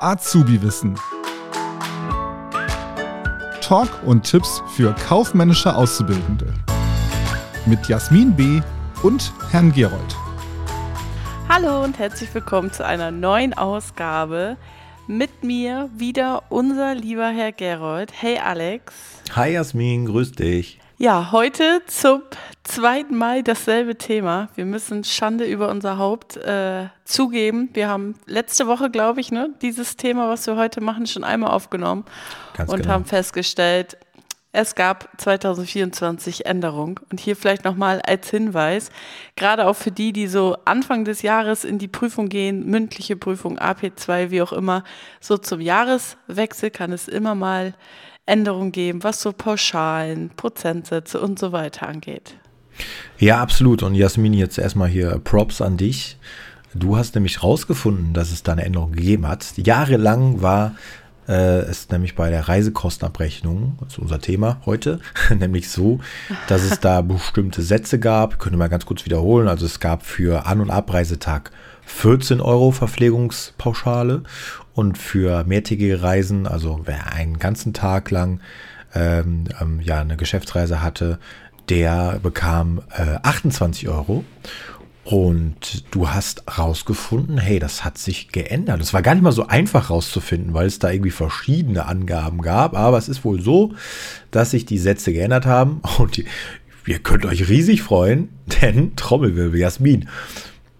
Azubi-Wissen. Talk und Tipps für kaufmännische Auszubildende. Mit Jasmin B. und Herrn Gerold. Hallo und herzlich willkommen zu einer neuen Ausgabe. Mit mir wieder unser lieber Herr Gerold. Hey Alex. Hi Jasmin, grüß dich. Ja, heute zum zweiten Mal dasselbe Thema. Wir müssen Schande über unser Haupt äh, zugeben. Wir haben letzte Woche, glaube ich, ne, dieses Thema, was wir heute machen, schon einmal aufgenommen Ganz und genau. haben festgestellt, es gab 2024 Änderungen. Und hier vielleicht nochmal als Hinweis, gerade auch für die, die so Anfang des Jahres in die Prüfung gehen, mündliche Prüfung, AP2, wie auch immer, so zum Jahreswechsel kann es immer mal Änderungen geben, was so Pauschalen, Prozentsätze und so weiter angeht. Ja, absolut. Und Jasmin, jetzt erstmal hier Props an dich. Du hast nämlich rausgefunden, dass es da eine Änderung gegeben hat. Jahrelang war äh, es nämlich bei der Reisekostenabrechnung, das ist unser Thema heute, nämlich so, dass es da bestimmte Sätze gab. Können wir mal ganz kurz wiederholen. Also es gab für An- und Abreisetag 14 Euro Verpflegungspauschale und für mehrtägige Reisen, also wer einen ganzen Tag lang ähm, ähm, ja, eine Geschäftsreise hatte, der bekam äh, 28 Euro. Und du hast rausgefunden, hey, das hat sich geändert. Es war gar nicht mal so einfach rauszufinden, weil es da irgendwie verschiedene Angaben gab. Aber es ist wohl so, dass sich die Sätze geändert haben. Und die, ihr könnt euch riesig freuen, denn Trommelwirbel, Jasmin.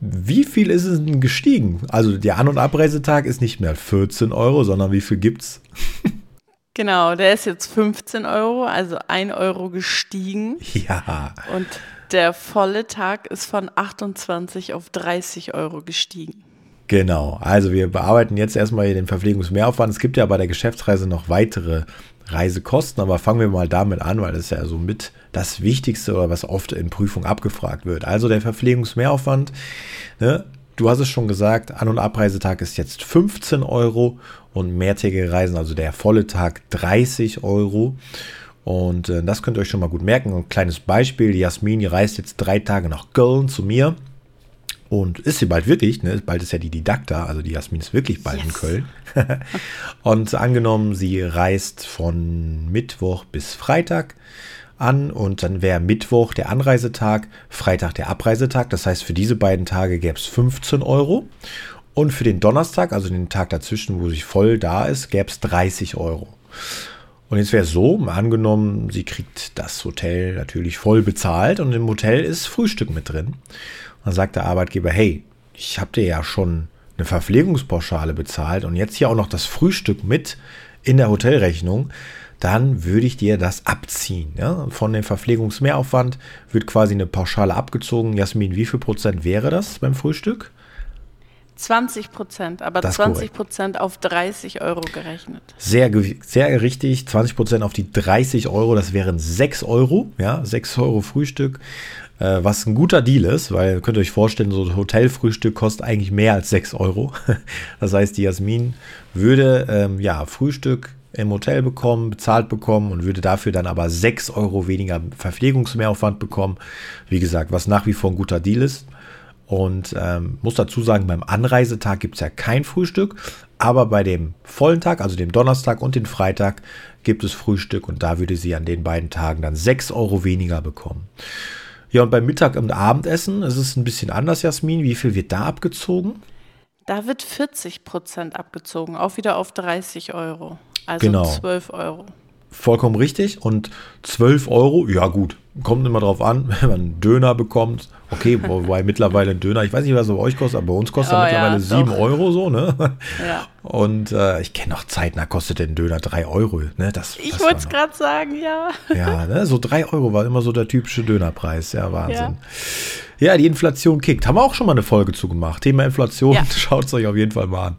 Wie viel ist es denn gestiegen? Also der An- und Abreisetag ist nicht mehr 14 Euro, sondern wie viel gibt's? Genau, der ist jetzt 15 Euro, also 1 Euro gestiegen. Ja. Und der volle Tag ist von 28 auf 30 Euro gestiegen. Genau, also wir bearbeiten jetzt erstmal den Verpflegungsmehraufwand. Es gibt ja bei der Geschäftsreise noch weitere Reisekosten, aber fangen wir mal damit an, weil das ist ja so mit das Wichtigste oder was oft in Prüfung abgefragt wird. Also der Verpflegungsmehraufwand, ne, du hast es schon gesagt, An- und Abreisetag ist jetzt 15 Euro und mehrtägige Reisen, also der volle Tag 30 Euro. Und äh, das könnt ihr euch schon mal gut merken. Ein kleines Beispiel, Jasmin die reist jetzt drei Tage nach Köln zu mir. Und ist sie bald wirklich, ne? bald ist ja die Didakta, also die Jasmin ist wirklich bald yes. in Köln. und angenommen, sie reist von Mittwoch bis Freitag an und dann wäre Mittwoch der Anreisetag, Freitag der Abreisetag. Das heißt, für diese beiden Tage gäbe es 15 Euro. Und für den Donnerstag, also den Tag dazwischen, wo sie voll da ist, gäbe es 30 Euro. Und jetzt wäre es so, angenommen, sie kriegt das Hotel natürlich voll bezahlt und im Hotel ist Frühstück mit drin. Dann sagt der Arbeitgeber, hey, ich habe dir ja schon eine Verpflegungspauschale bezahlt und jetzt hier auch noch das Frühstück mit in der Hotelrechnung, dann würde ich dir das abziehen. Ja? Von dem Verpflegungsmehraufwand wird quasi eine Pauschale abgezogen. Jasmin, wie viel Prozent wäre das beim Frühstück? 20 Prozent, aber das 20 Prozent auf 30 Euro gerechnet. Sehr, sehr richtig, 20 Prozent auf die 30 Euro, das wären 6 Euro, ja, 6 Euro Frühstück, äh, was ein guter Deal ist, weil könnt ihr euch vorstellen, so ein Hotelfrühstück kostet eigentlich mehr als 6 Euro. Das heißt, die Jasmin würde, ähm, ja, Frühstück im Hotel bekommen, bezahlt bekommen und würde dafür dann aber 6 Euro weniger Verpflegungsmehraufwand bekommen. Wie gesagt, was nach wie vor ein guter Deal ist. Und ähm, muss dazu sagen, beim Anreisetag gibt es ja kein Frühstück, aber bei dem vollen Tag, also dem Donnerstag und dem Freitag, gibt es Frühstück und da würde sie an den beiden Tagen dann 6 Euro weniger bekommen. Ja, und beim Mittag- und Abendessen ist es ein bisschen anders, Jasmin. Wie viel wird da abgezogen? Da wird 40 Prozent abgezogen, auch wieder auf 30 Euro. Also genau. 12 Euro. Vollkommen richtig. Und 12 Euro, ja gut, kommt immer drauf an, wenn man einen Döner bekommt. Okay, wobei mittlerweile ein Döner, ich weiß nicht, was er bei euch kostet, aber bei uns kostet oh, er mittlerweile ja, 7 Euro so, ne? Ja. Und äh, ich kenne noch Zeiten, da kostet der Döner 3 Euro. Ne? Das, ich wollte es gerade sagen, ja. Ja, ne? so 3 Euro war immer so der typische Dönerpreis. Ja, Wahnsinn. Ja. ja die Inflation kickt. Haben wir auch schon mal eine Folge zugemacht. Thema Inflation, ja. schaut es euch auf jeden Fall mal an.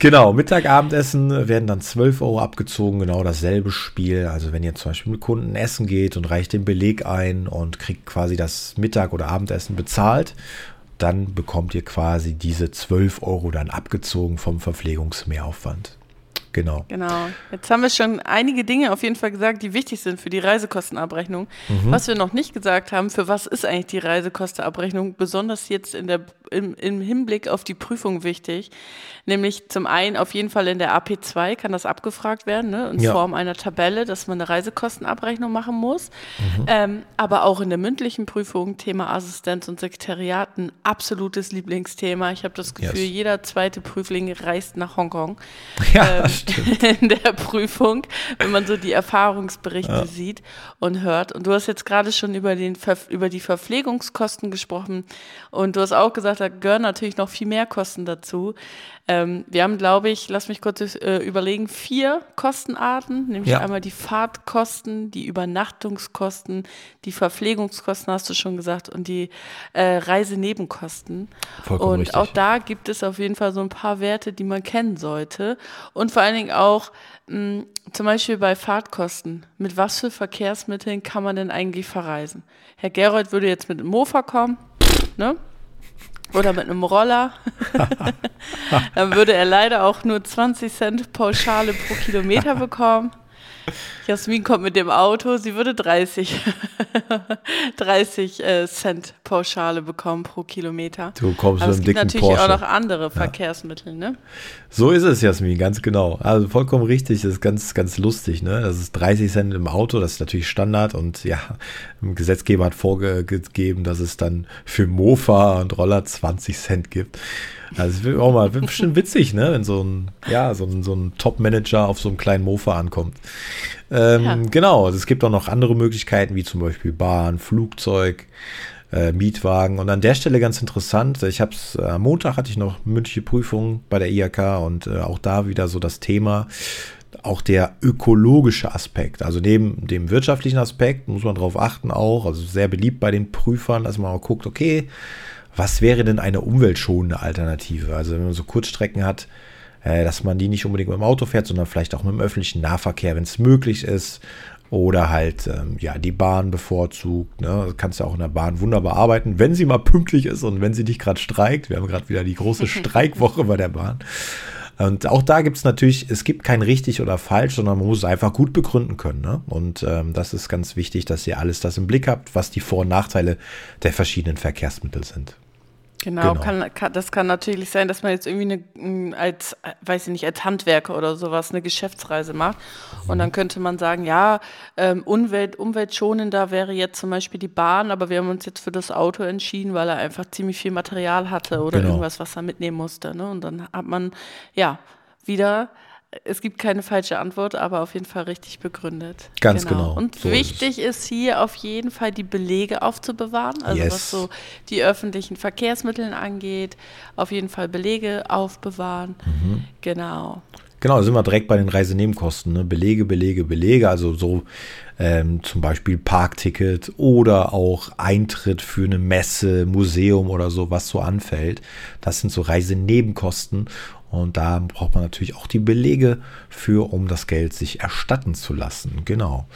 Genau, Mittagabendessen werden dann 12 Euro abgezogen, genau dasselbe Spiel. Also wenn ihr zum Beispiel mit Kunden essen geht und reicht den Beleg ein und kriegt quasi das Mittag- oder Abendessen bezahlt, dann bekommt ihr quasi diese 12 Euro dann abgezogen vom Verpflegungsmehraufwand. Genau. Genau. Jetzt haben wir schon einige Dinge auf jeden Fall gesagt, die wichtig sind für die Reisekostenabrechnung. Mhm. Was wir noch nicht gesagt haben, für was ist eigentlich die Reisekostenabrechnung, besonders jetzt in der im, im Hinblick auf die Prüfung wichtig. Nämlich zum einen auf jeden Fall in der AP2 kann das abgefragt werden, ne, in Ja. Form einer Tabelle, dass man eine Reisekostenabrechnung machen muss. Ähm, aber auch in der mündlichen Prüfung, Thema Assistenz und Sekretariat, ein absolutes Lieblingsthema. Ich habe das Gefühl, Yes. jeder zweite Prüfling reist nach Hongkong Ja, ähm, in der Prüfung, wenn man so die Erfahrungsberichte sieht und hört. Und du hast jetzt gerade schon über, den, über die Verpflegungskosten gesprochen und du hast auch gesagt, da gehören natürlich noch viel mehr Kosten dazu. Ähm, wir haben, glaube ich, lass mich kurz äh, überlegen, vier Kostenarten, nämlich Ja. einmal die Fahrtkosten, die Übernachtungskosten, die Verpflegungskosten, hast du schon gesagt, und die äh, Reisenebenkosten. Vollkommen und richtig. auch da gibt es auf jeden Fall so ein paar Werte, die man kennen sollte. Und vor allen Dingen auch mh, zum Beispiel bei Fahrtkosten. Mit was für Verkehrsmitteln kann man denn eigentlich verreisen? Herr Gerold würde jetzt mit einem Mofa kommen, ne? Oder mit einem Roller. Dann würde er leider auch nur 20 Cent Pauschale pro Kilometer bekommen. Jasmin kommt mit dem Auto, sie würde 30, 30 äh, Cent Pauschale bekommen pro Kilometer. Du kommst Aber mit es einem gibt dicken natürlich Porsche. auch noch andere Verkehrsmittel, ne? So ist es, Jasmin, ganz genau. Also vollkommen richtig, das ist ganz, ganz lustig. Ne? Das ist 30 Cent im Auto, das ist natürlich Standard und ja, ein Gesetzgeber hat vorgegeben, dass es dann für Mofa und Roller 20 Cent gibt. Also es wird auch mal wird bestimmt witzig, ne? wenn so ein, ja, so ein, so ein Top-Manager auf so einem kleinen Mofa ankommt. Ähm, Ja. Genau, also es gibt auch noch andere Möglichkeiten, wie zum Beispiel Bahn, Flugzeug, äh, Mietwagen. Und an der Stelle ganz interessant, ich habe es, am Montag hatte ich noch mündliche Prüfung bei der IHK und äh, auch da wieder so das Thema, auch der ökologische Aspekt. Also neben dem wirtschaftlichen Aspekt muss man darauf achten auch, also sehr beliebt bei den Prüfern, dass man auch guckt, okay, was wäre denn eine umweltschonende Alternative? Also wenn man so Kurzstrecken hat, äh, dass man die nicht unbedingt mit dem Auto fährt, sondern vielleicht auch mit dem öffentlichen Nahverkehr, wenn es möglich ist. Oder halt, ähm, ja, die Bahn bevorzugt. Ne? Du kannst ja auch in der Bahn wunderbar arbeiten, wenn sie mal pünktlich ist und wenn sie nicht gerade streikt. Wir haben gerade wieder die große Streikwoche bei der Bahn. Und auch da gibt es natürlich, es gibt kein richtig oder falsch, sondern man muss es einfach gut begründen können. Ne? Und ähm, das ist ganz wichtig, dass ihr alles das im Blick habt, was die Vor- und Nachteile der verschiedenen Verkehrsmittel sind. Genau, Genau. Kann, kann, das kann natürlich sein, dass man jetzt irgendwie eine, als, weiß ich nicht, als Handwerker oder sowas eine Geschäftsreise macht. Und dann könnte man sagen, ja, ähm, Umwelt, umweltschonender wäre jetzt zum Beispiel die Bahn, aber wir haben uns jetzt für das Auto entschieden, weil er einfach ziemlich viel Material hatte oder Genau. irgendwas, was er mitnehmen musste. Ne? Und dann hat man, ja, wieder, es gibt keine falsche Antwort, aber auf jeden Fall richtig begründet. Ganz genau, Und so ist wichtig ist, hier auf jeden Fall die Belege aufzubewahren, also Yes. was so die öffentlichen Verkehrsmittel angeht, auf jeden Fall Belege aufbewahren. Mhm. Genau. Genau, da sind wir direkt bei den Reisenebenkosten. Ne? Belege, Belege, Belege. Also so ähm, zum Beispiel Parkticket oder auch Eintritt für eine Messe, Museum oder so, was so anfällt. Das sind so Reisenebenkosten. Und da braucht man natürlich auch die Belege für, um das Geld sich erstatten zu lassen. Genau.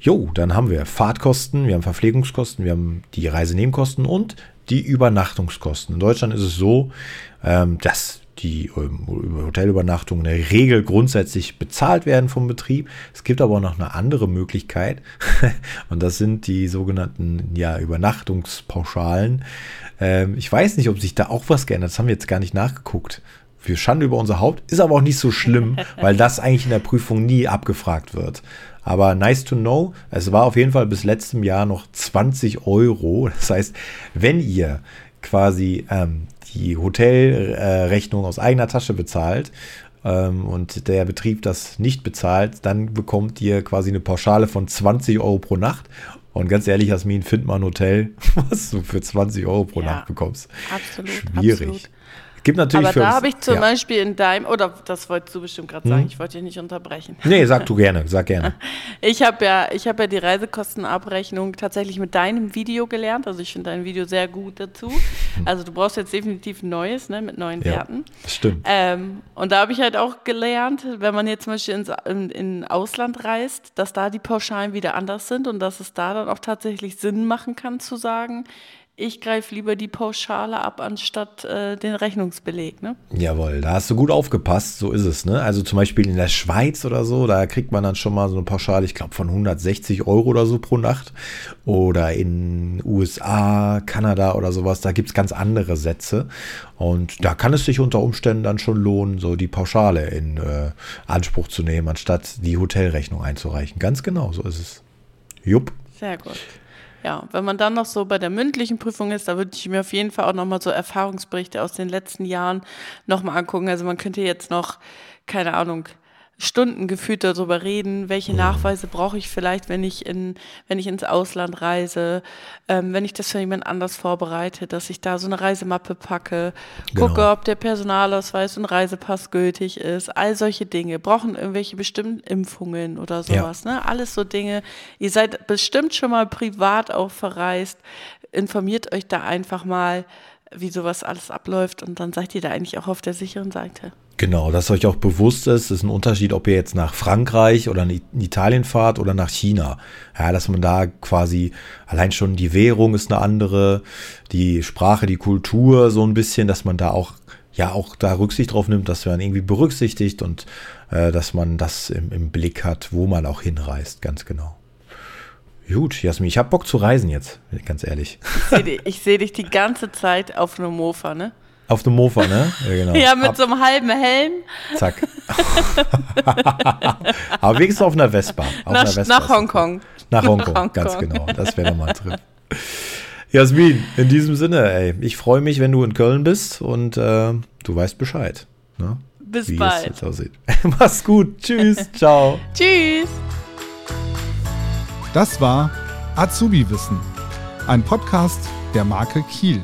Jo, dann haben wir Fahrtkosten, wir haben Verpflegungskosten, wir haben die Reisenebenkosten und die Übernachtungskosten. In Deutschland ist es so, ähm, dass die ähm, Hotelübernachtungen in der Regel grundsätzlich bezahlt werden vom Betrieb. Es gibt aber auch noch eine andere Möglichkeit und das sind die sogenannten ja, Übernachtungspauschalen. Ähm, ich weiß nicht, ob sich da auch was geändert. Das haben wir jetzt gar nicht nachgeguckt. Wir Schande über unser Haupt. Ist aber auch nicht so schlimm, weil das eigentlich in der Prüfung nie abgefragt wird. Aber nice to know. Es war auf jeden Fall bis letztem Jahr noch 20 Euro. Das heißt, wenn ihr quasi ähm, die Hotelrechnung aus eigener Tasche bezahlt ähm, und der Betrieb das nicht bezahlt, dann bekommt ihr quasi eine Pauschale von 20 Euro pro Nacht. Und ganz ehrlich, Jasmin, find mal ein Hotel, was du für 20 Euro pro Ja, Nacht bekommst. Absolut. Schwierig. Absolut. Gibt natürlich Aber für da habe ich zum ja. Beispiel in deinem, oder das wolltest du bestimmt gerade sagen, Mhm. ich wollte dich nicht unterbrechen. Nee, sag du gerne, sag gerne. Ich habe ja, ich habe ja die Reisekostenabrechnung tatsächlich mit deinem Video gelernt. Also ich finde dein Video sehr gut dazu. Also du brauchst jetzt definitiv neues, ne, mit neuen Ja, Werten. stimmt. Ähm, und da habe ich halt auch gelernt, wenn man jetzt zum Beispiel ins in, in Ausland reist, dass da die Pauschalen wieder anders sind und dass es da dann auch tatsächlich Sinn machen kann zu sagen, ich greife lieber die Pauschale ab, anstatt äh, den Rechnungsbeleg. Ne? Jawohl, da hast du gut aufgepasst, so ist es. Ne? Also zum Beispiel in der Schweiz oder so, da kriegt man dann schon mal so eine Pauschale, ich glaube von 160 Euro oder so pro Nacht. Oder in USA, Kanada oder sowas, da gibt es ganz andere Sätze. Und da kann es sich unter Umständen dann schon lohnen, so die Pauschale in äh, Anspruch zu nehmen, anstatt die Hotelrechnung einzureichen. Ganz genau, so ist es. Jupp. Sehr gut. Ja, wenn man dann noch so bei der mündlichen Prüfung ist, da würde ich mir auf jeden Fall auch nochmal so Erfahrungsberichte aus den letzten Jahren nochmal angucken. Also man könnte jetzt noch, keine Ahnung, Stunden gefühlt darüber reden, welche Nachweise brauche ich vielleicht, wenn ich in, wenn ich ins Ausland reise, ähm, wenn ich das für jemand anders vorbereite, dass ich da so eine Reisemappe packe, Genau. gucke, ob der Personalausweis und Reisepass gültig ist, all solche Dinge. Brauchen irgendwelche bestimmten Impfungen oder sowas, ne? Alles so Dinge. Ihr seid bestimmt schon mal privat auch verreist. Informiert euch da einfach mal, wie sowas alles abläuft und dann seid ihr da eigentlich auch auf der sicheren Seite. Genau, dass euch auch bewusst ist, ist ein Unterschied, ob ihr jetzt nach Frankreich oder in Italien fahrt oder nach China. Ja, dass man da quasi allein schon die Währung ist eine andere, die Sprache, die Kultur so ein bisschen, dass man da auch ja auch da Rücksicht drauf nimmt, dass man irgendwie berücksichtigt und äh, dass man das im, im Blick hat, wo man auch hinreist, ganz genau. Gut, Jasmin, ich habe Bock zu reisen jetzt, ganz ehrlich. Ich sehe dich, ich seh dich die ganze Zeit auf einem Mofa, ne? Auf dem Mofa, ne? Ja, genau. Ja, mit Ab- so einem halben Helm Zack. Aber wenigstens auf einer Vespa. Auf einer nach, Vespa nach Hongkong. Nach Hongkong, Nach ganz genau. Das wäre nochmal ein Trip. Jasmin, in diesem Sinne, ey, ich freue mich, wenn du in Köln bist und äh, du weißt Bescheid. Ne? Bis Wie es bald. jetzt aussieht. Mach's gut. Tschüss. Ciao. Tschüss. Das war Azubi Wissen, ein Podcast der Marke Kiel.